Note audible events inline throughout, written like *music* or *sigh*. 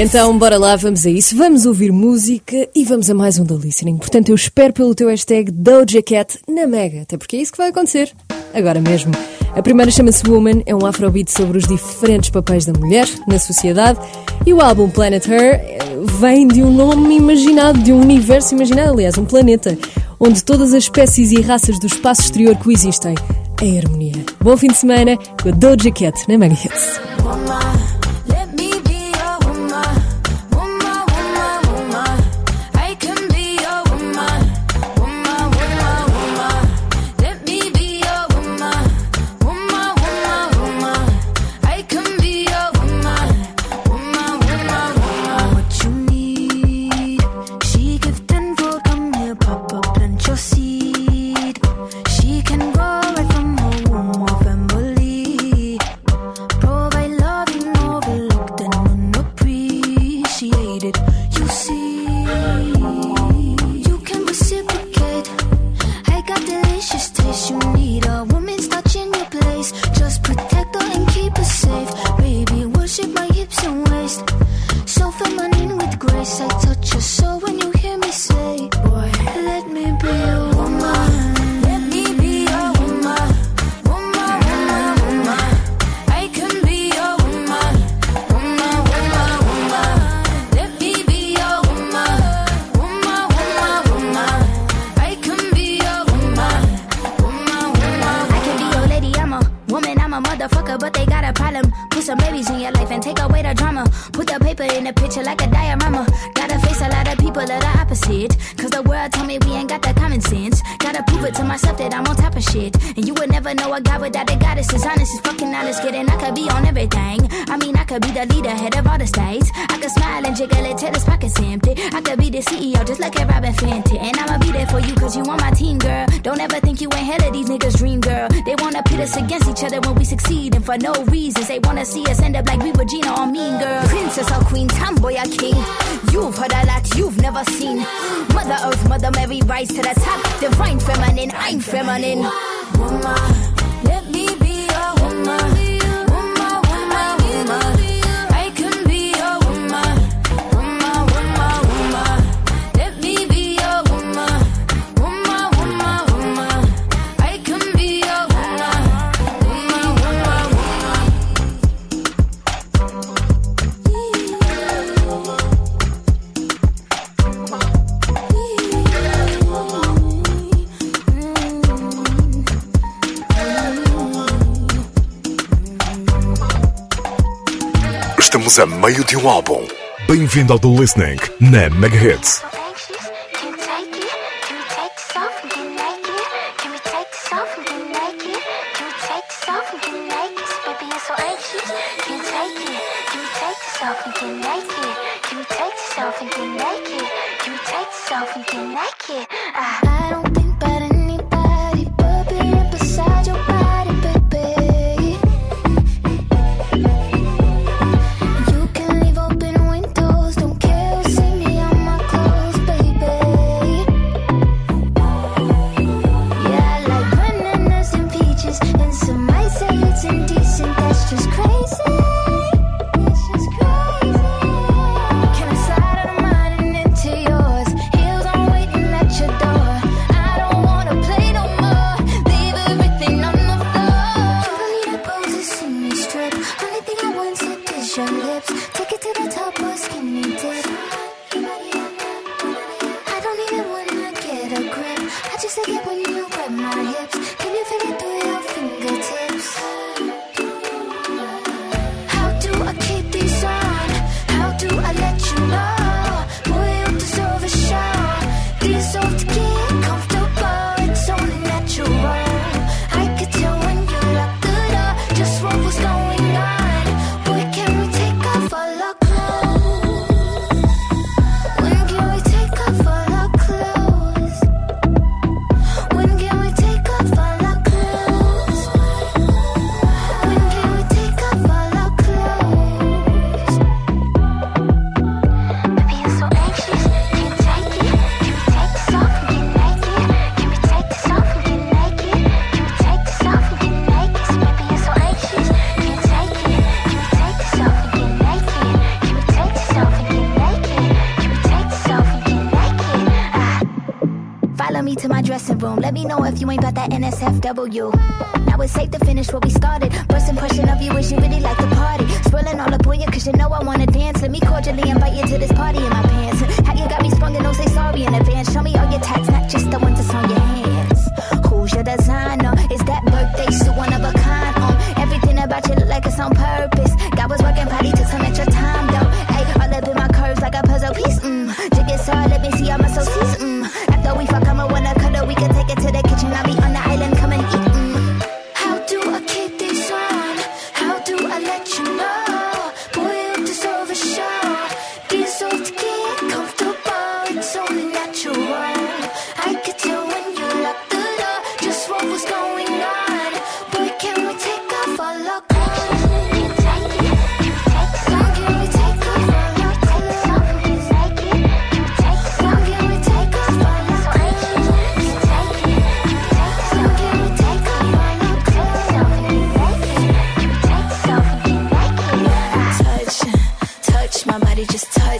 Então, bora lá, vamos a isso. Vamos ouvir música e vamos a mais um da Listening. Portanto, eu espero pelo teu hashtag Doja Cat na Mega, até porque é isso que vai acontecer agora mesmo. A primeira chama-se Woman, é um afrobeat sobre os diferentes papéis da mulher na sociedade e o álbum Planet Her eh, vem de um nome imaginado, de um universo imaginado, aliás, um planeta, onde todas as espécies e raças do espaço exterior coexistem em harmonia. Bom fim de semana com a Doja Cat na Mega Hits. the CEO just like a Robyn Fenty. And I'ma be there for you cause you on my team, girl. Don't ever think you ain't hell of these niggas' dream, girl. They wanna pit us against each other when we succeed, and for no reasons. They wanna see us end up like we were Gina or Mean Girl. Princess or Queen, Tomboy or King. You've heard a lot you've never seen. Mother Earth, Mother Mary, rise to the top. Divine feminine, I'm feminine. Woman. de um álbum. Bem-vindo ao The Listening na mega hits. Let me know if you ain't about that NSFW. Now it's safe to finish what we started. First impression of you is you really like the party. Spilling all up on you cause you know I wanna dance. Let me cordially invite you to this party in my pants. How you got me sprung and don't say sorry in advance. Show me all your tats, not just the ones that's on your hands. Who's your designer? Is that birthday suit one of a kind? Um, everything about you look like it's on purpose. God was working probably to some extra time though. Hey, all up in my curves like a puzzle piece. Mmm, jig it so let me see all my so Mm.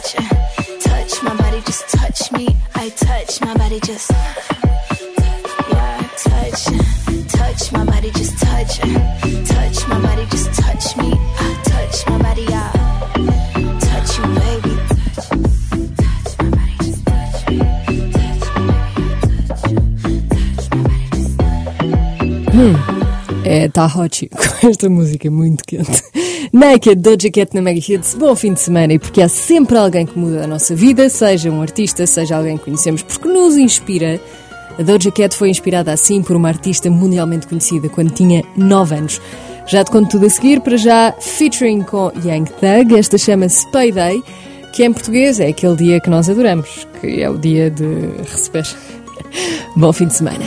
touch uh, Touch my body, just touch me. I touch my body, just. Yeah, touch uh, Touch my body, just touch uh, Touch my body, just touch me. I touch my body, yeah. Touch you, baby. Hum, é, tá hot. Esta música é muito quente. Naked Doja Cat na Mega Hits. Bom fim de semana e porque há sempre alguém que muda a nossa vida, seja um artista, seja alguém que conhecemos, porque nos inspira. A Doja Cat foi inspirada assim por uma artista mundialmente conhecida quando tinha 9 anos. Já te conto tudo a seguir, para já, featuring com Young Thug, esta chama-se Payday, que em português é aquele dia que nós adoramos, que é o dia de receber. *laughs* Bom fim de semana.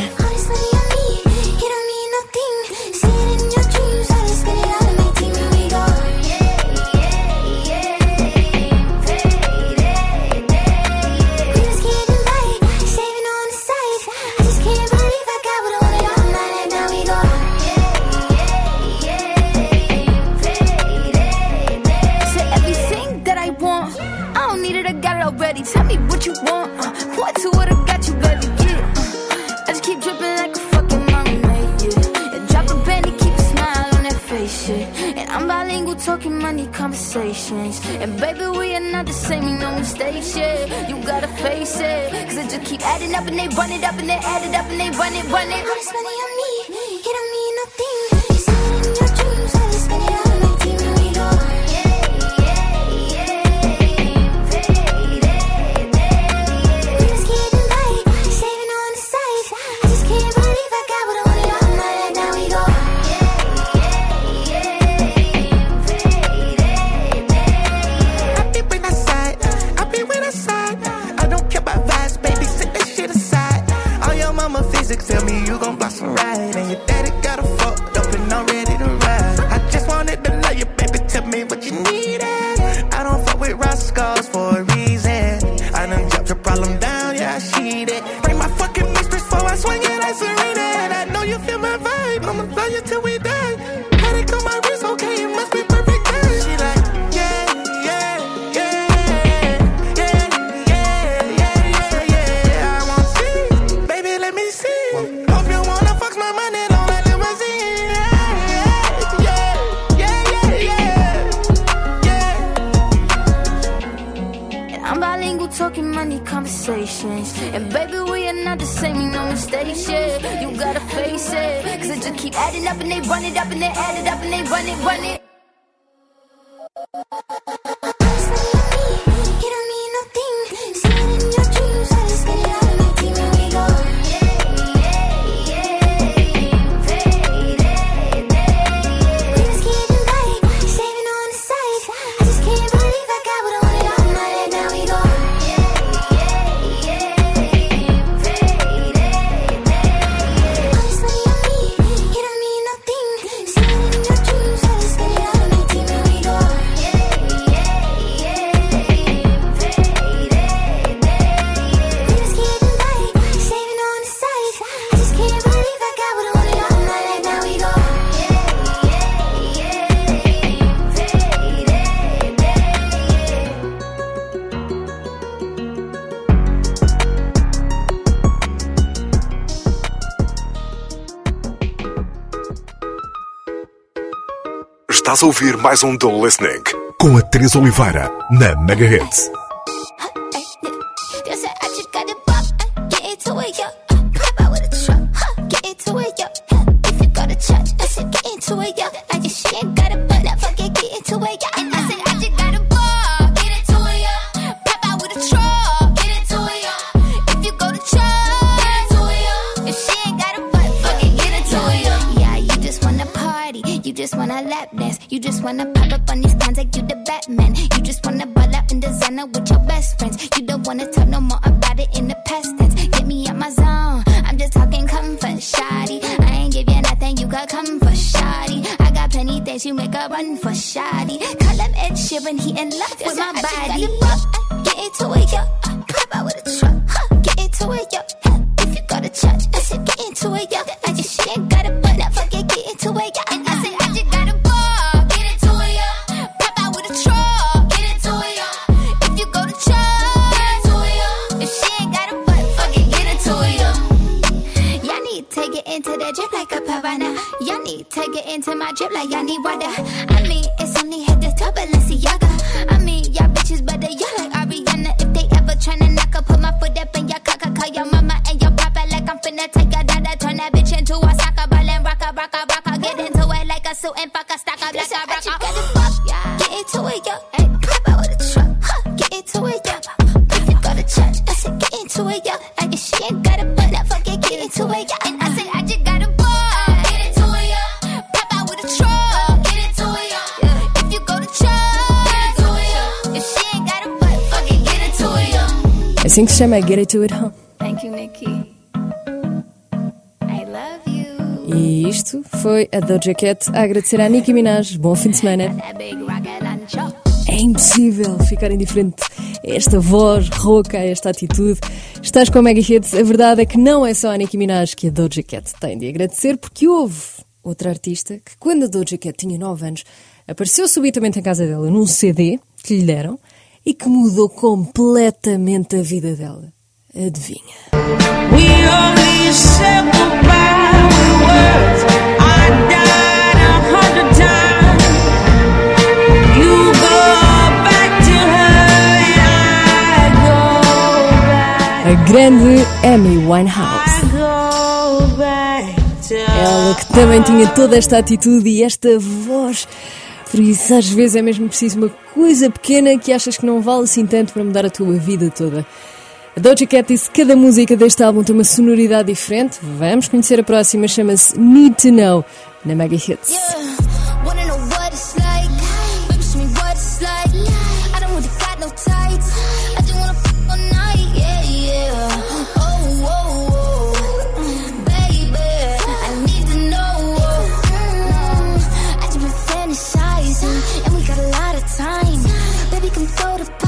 patience. And baby, we are not the same, you know, mistakes, yeah. You gotta face it. Cause it just keep adding up and they run it up and they add it up and they run it, run it. how she did. Bring my fucking mistress for I swing it, I serene it. I know you feel my vibe. I'ma love you till we die. conversations. And baby, we are not the same, you know, mistakes, shit. You gotta face it. Cause it just keep adding up and they run it up and they add it up and they run it, run it. ouvir mais um Dual Listening com a Teresa Oliveira na Mega Hits. and he in love with my body. Get into it, yeah. Chama Get It To It Home. Thank you, Nikki. I love you. E isto foi a Doja Cat a agradecer à Nicki Minaj. Bom fim de semana. É impossível ficar indiferente a esta voz rouca, a esta atitude. Estás com a Mega Hits. A verdade é que não é só a Nicki Minaj que a Doja Cat tem de agradecer, porque houve outra artista que, quando a Doja Cat tinha 9 anos, apareceu subitamente em casa dela num CD que lhe deram e que mudou completamente a vida dela. Adivinha? A grande Amy Winehouse. Ela que também tinha toda esta atitude e esta voz por isso, às vezes é mesmo preciso uma coisa pequena que achas que não vale assim tanto para mudar a tua vida toda. A Doja Cat disse que cada música deste álbum tem uma sonoridade diferente. Vamos conhecer a próxima, chama-se Need to Know, na Mega Hits. Yeah, we go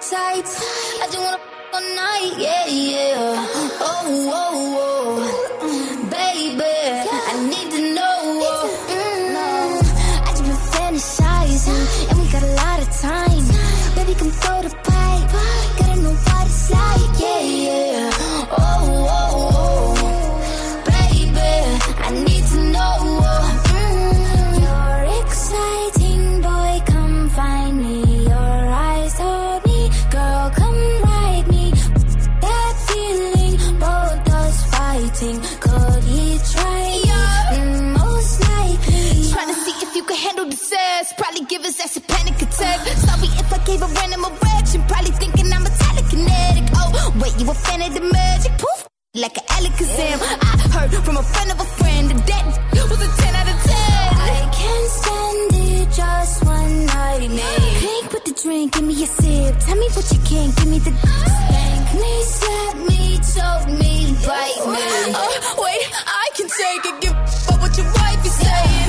tight. I just wanna all night, yeah, yeah. Oh, oh, oh. Sam. I heard from a friend of a friend that was a 10 out of 10. I can't stand it, just one night, man. Pink with the drink, give me a sip. Tell me what you can, give me the. Spank me, slap me, choke me, bite me. Oh, oh, wait, I can take it, give but what your wife is saying.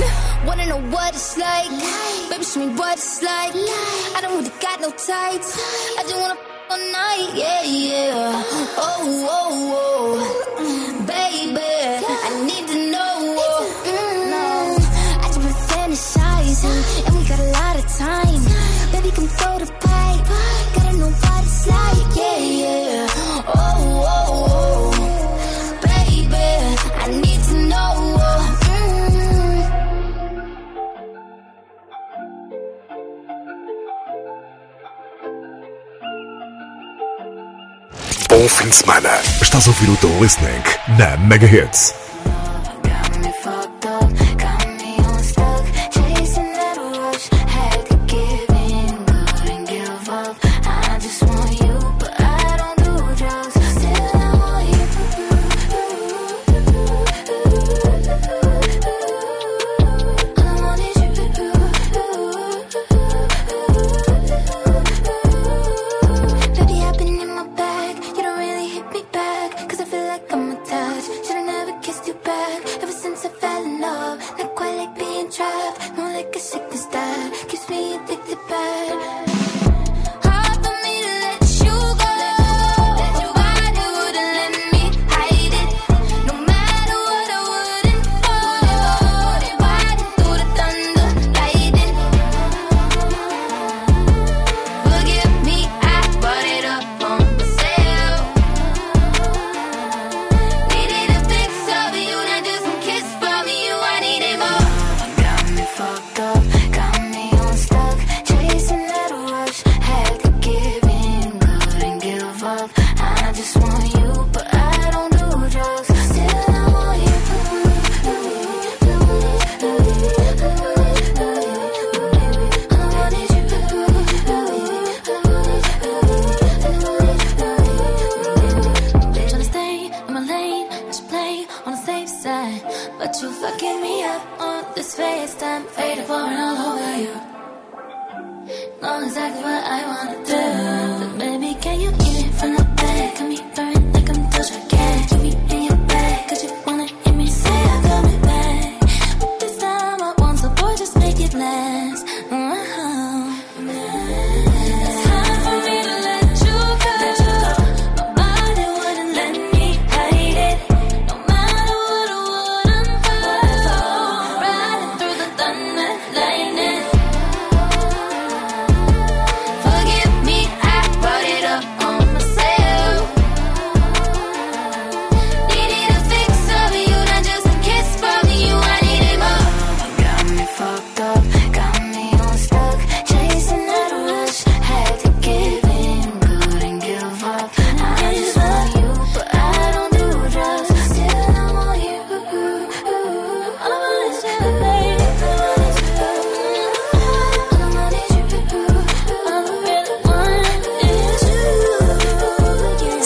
Wanna know what it's like? Life. Baby, show me what it's like. Life. I don't really got no tights. Life. I just wanna all night, yeah, yeah. Uh-huh. Oh, oh, oh. Uh-huh baby. I need Bom fim de semana. Estás a ouvir o The Listening na Mega Hits.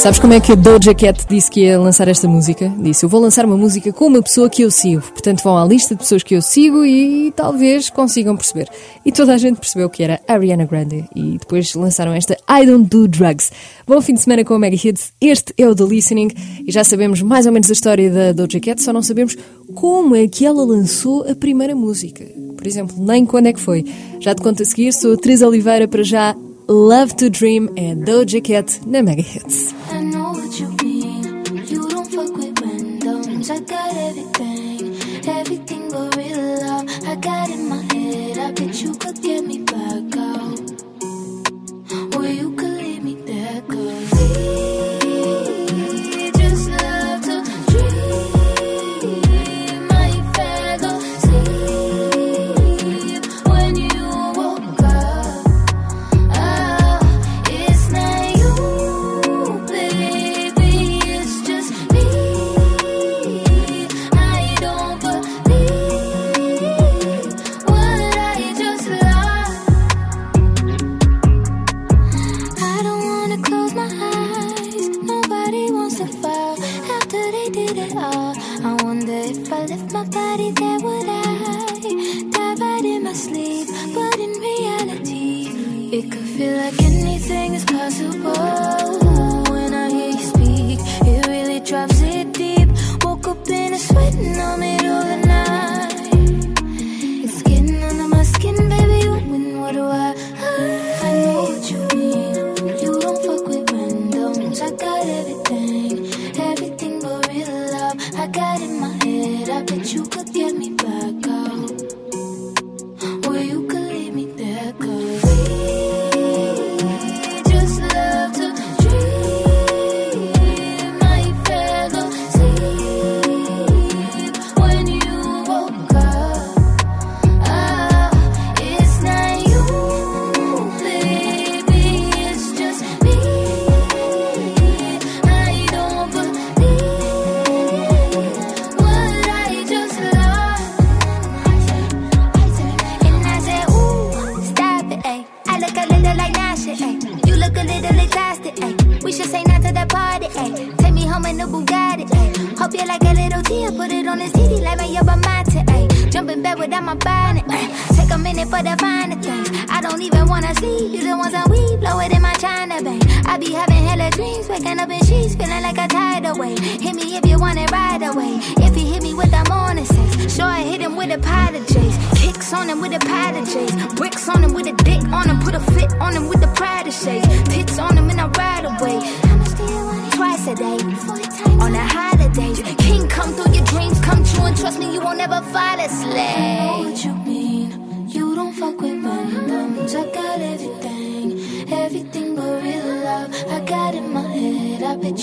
Sabes como é que a Doja Cat disse que ia lançar esta música? Disse: Eu vou lançar uma música com uma pessoa que eu sigo. Portanto, vão à lista de pessoas que eu sigo e talvez consigam perceber. E toda a gente percebeu que era Ariana Grande. E depois lançaram esta I Don't Do Drugs. Bom fim de semana com a Mega Hits. Este é o The Listening. E já sabemos mais ou menos a história da Doja Cat, só não sabemos como é que ela lançou a primeira música. Por exemplo, nem quando é que foi. Já te conto a seguir. Sou a Teresa Oliveira para já. Love to Dream and Doja Cat na Mega Hits. I know what you mean. You don't fuck with randoms. I got everything. that you could get me back.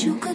you could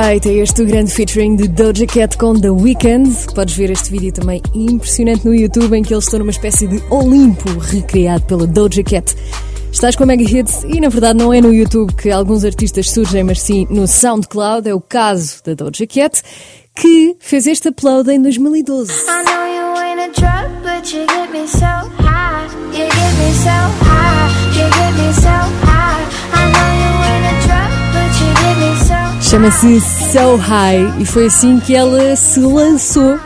Right é este o grande featuring de Doja Cat com The Weeknd. Podes ver este vídeo também impressionante no YouTube em que eles estão numa espécie de Olimpo recriado pela Doja Cat. Estás com a Mega Hits e na verdade não é no YouTube que alguns artistas surgem, mas sim no SoundCloud. É o caso da Doja Cat que fez este upload em 2012. I Chama-se So High e foi assim que ela se lançou.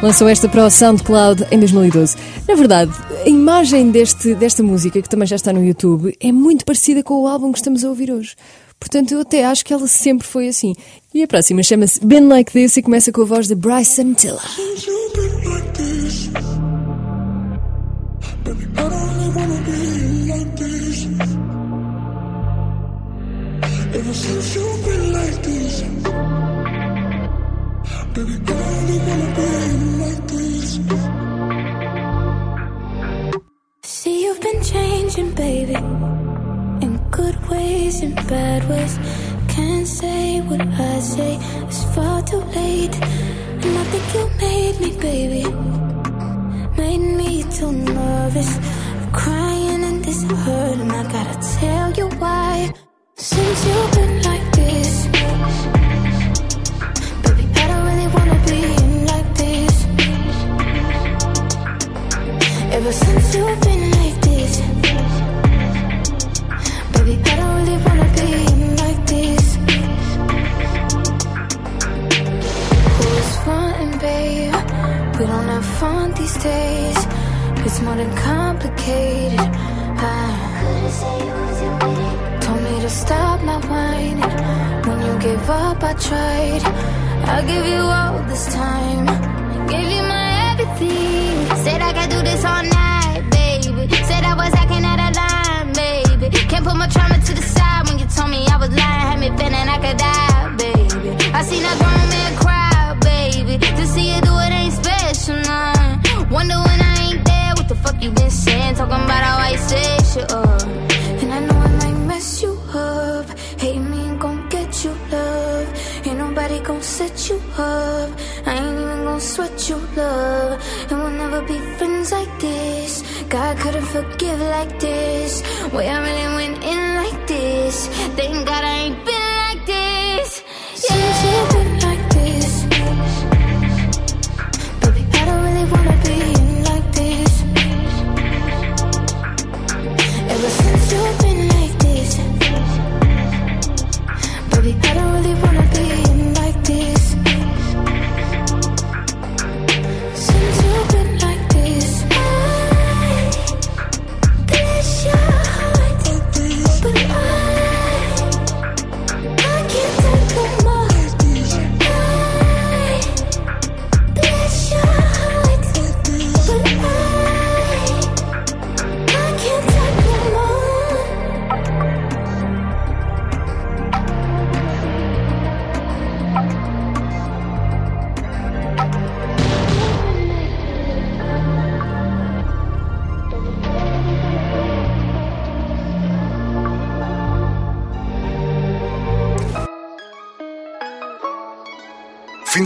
Lançou esta para o SoundCloud em 2012. Na verdade, a imagem deste, desta música, que também já está no YouTube, é muito parecida com o álbum que estamos a ouvir hoje. Portanto, eu até acho que ela sempre foi assim. E a próxima chama-se Been Like This e começa com a voz de Bryson Tiller. Ever since you've been like this, baby girl, I don't wanna be like this. See, you've been changing, baby, in good ways and bad ways. Can't say what I say, it's far too late. And I think you made me, baby, made me too nervous. i crying and this hurt, and I gotta tell you why. Since you've been like this, baby, I don't really wanna be in like this. Ever since you've been like this, baby, I don't really wanna be in like this. Who's babe? We don't have fun these days. It's more than complicated. I ah. couldn't say it was you to stop my whining. When you gave up, I tried. I give you all this time. I gave you my everything. Said I could do this all night, baby. Said I was acting out of line, baby. Can't put my trauma to the side when you told me I was lying. Had me feeling I could die, baby. I seen a grown man cry, baby. To see you do it ain't special, nah. Wonder when I ain't there, what the fuck you been saying? Talking about how I said shit uh. And I know I might mess you gon' set you up. I ain't even gon' sweat your love. And we'll never be friends like this. God couldn't forgive like this. Way I really went in like this. Thank God I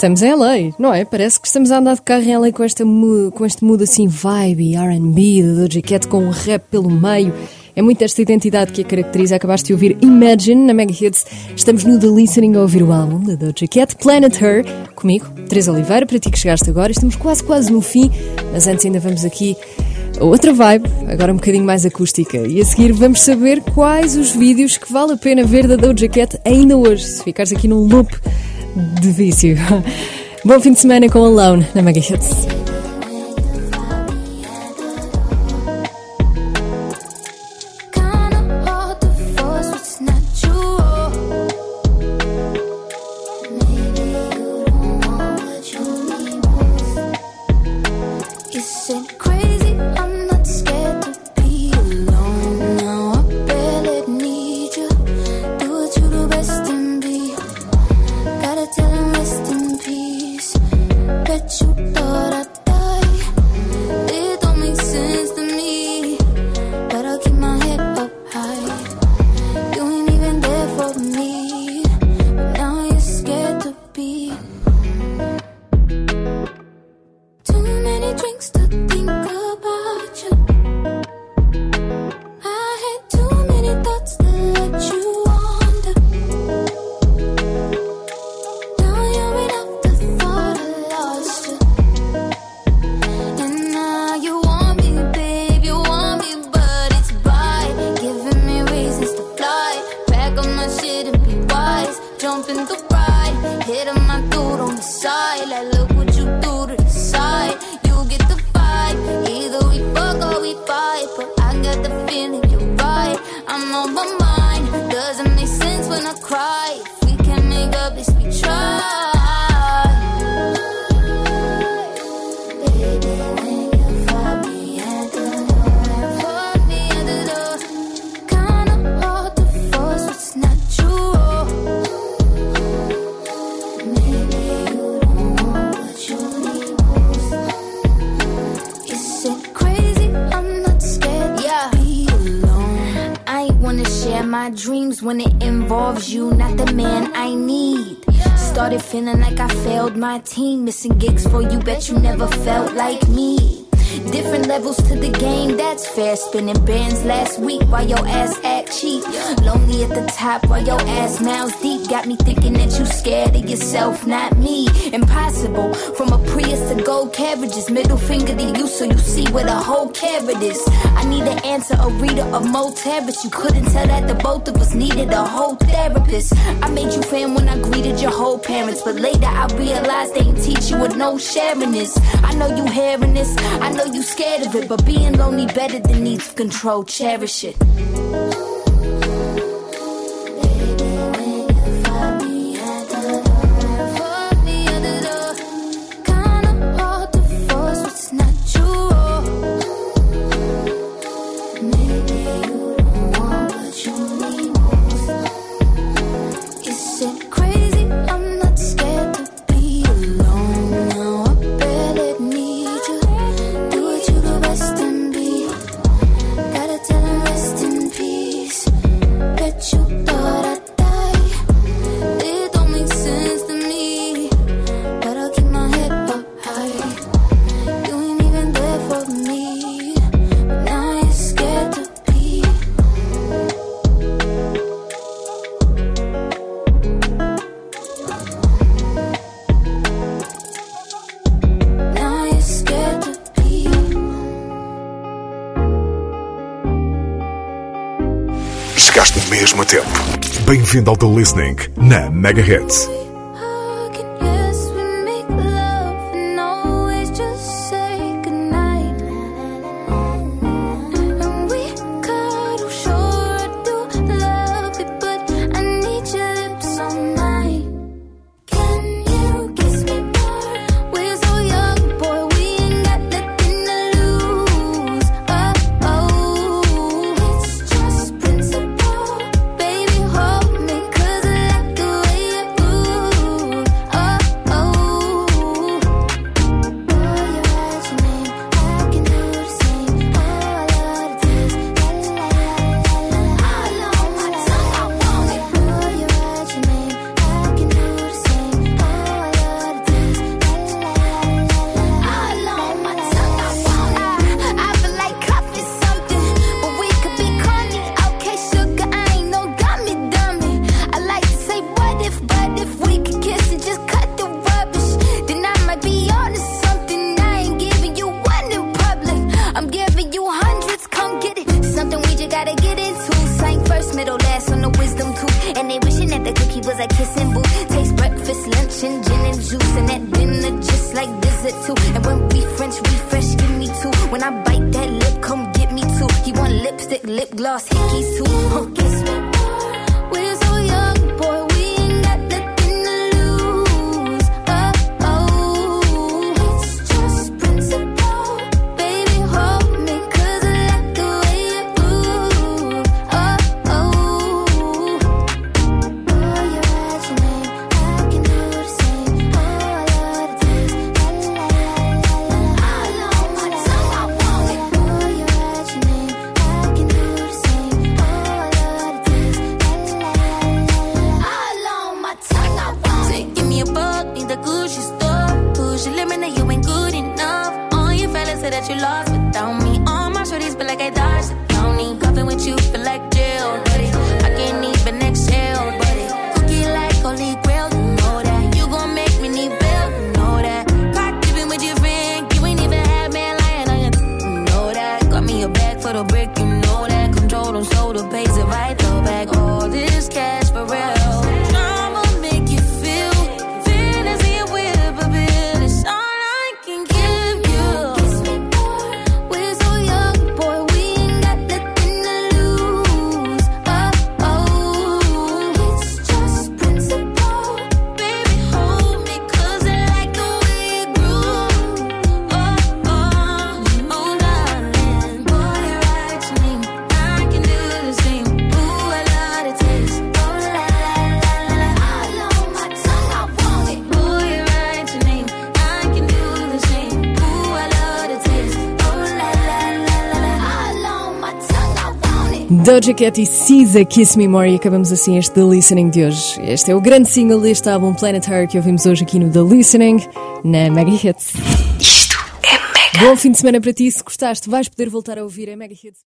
estamos em LA, não é? Parece que estamos a andar de carro em LA com, esta, com este mood assim vibe e RB, da Doja Cat com o rap pelo meio. É muito esta identidade que a caracteriza. Acabaste de ouvir Imagine na Mega Hits. Estamos no The Listening a ouvir o álbum da Doja Cat, Planet Her, comigo, Teresa Oliveira, para ti que chegaste agora. Estamos quase, quase no fim, mas antes ainda vamos aqui outra vibe, agora um bocadinho mais acústica. E a seguir vamos saber quais os vídeos que vale a pena ver da Doja Cat ainda hoje, se ficares aqui num loop de vício. Bom fim de semana com Alone na Mega Hits. team, missing gigs for you. Bet you never felt like me. Different levels to the game, that's fair. Spinning bands last week while your ass act cheap. Lonely at the top while your ass mouths deep. Got me thinking that you scared of yourself, not me. Impossible. From a Prius to gold carriages. Middle finger to you so you see where the whole carrot is. I need to answer, a reader of Mo but You couldn't tell that the both of us needed a whole therapist. I made you fan when I greeted your whole parents. But later I realized they ain't teach you with no sharing I know you hearing this. I know you scared of it. But being lonely better than needs control. Cherish it. mesmo tempo. Bem-vindo ao The Listening na Megahertz. Doja Cat e Cisa Kiss Me More e acabamos assim este The Listening de hoje. Este é o grande single deste álbum Planet Her que ouvimos hoje aqui no The Listening na Mega Hits. Isto é mega. Bom fim de semana para ti. Se gostaste, vais poder voltar a ouvir a Mega Hits.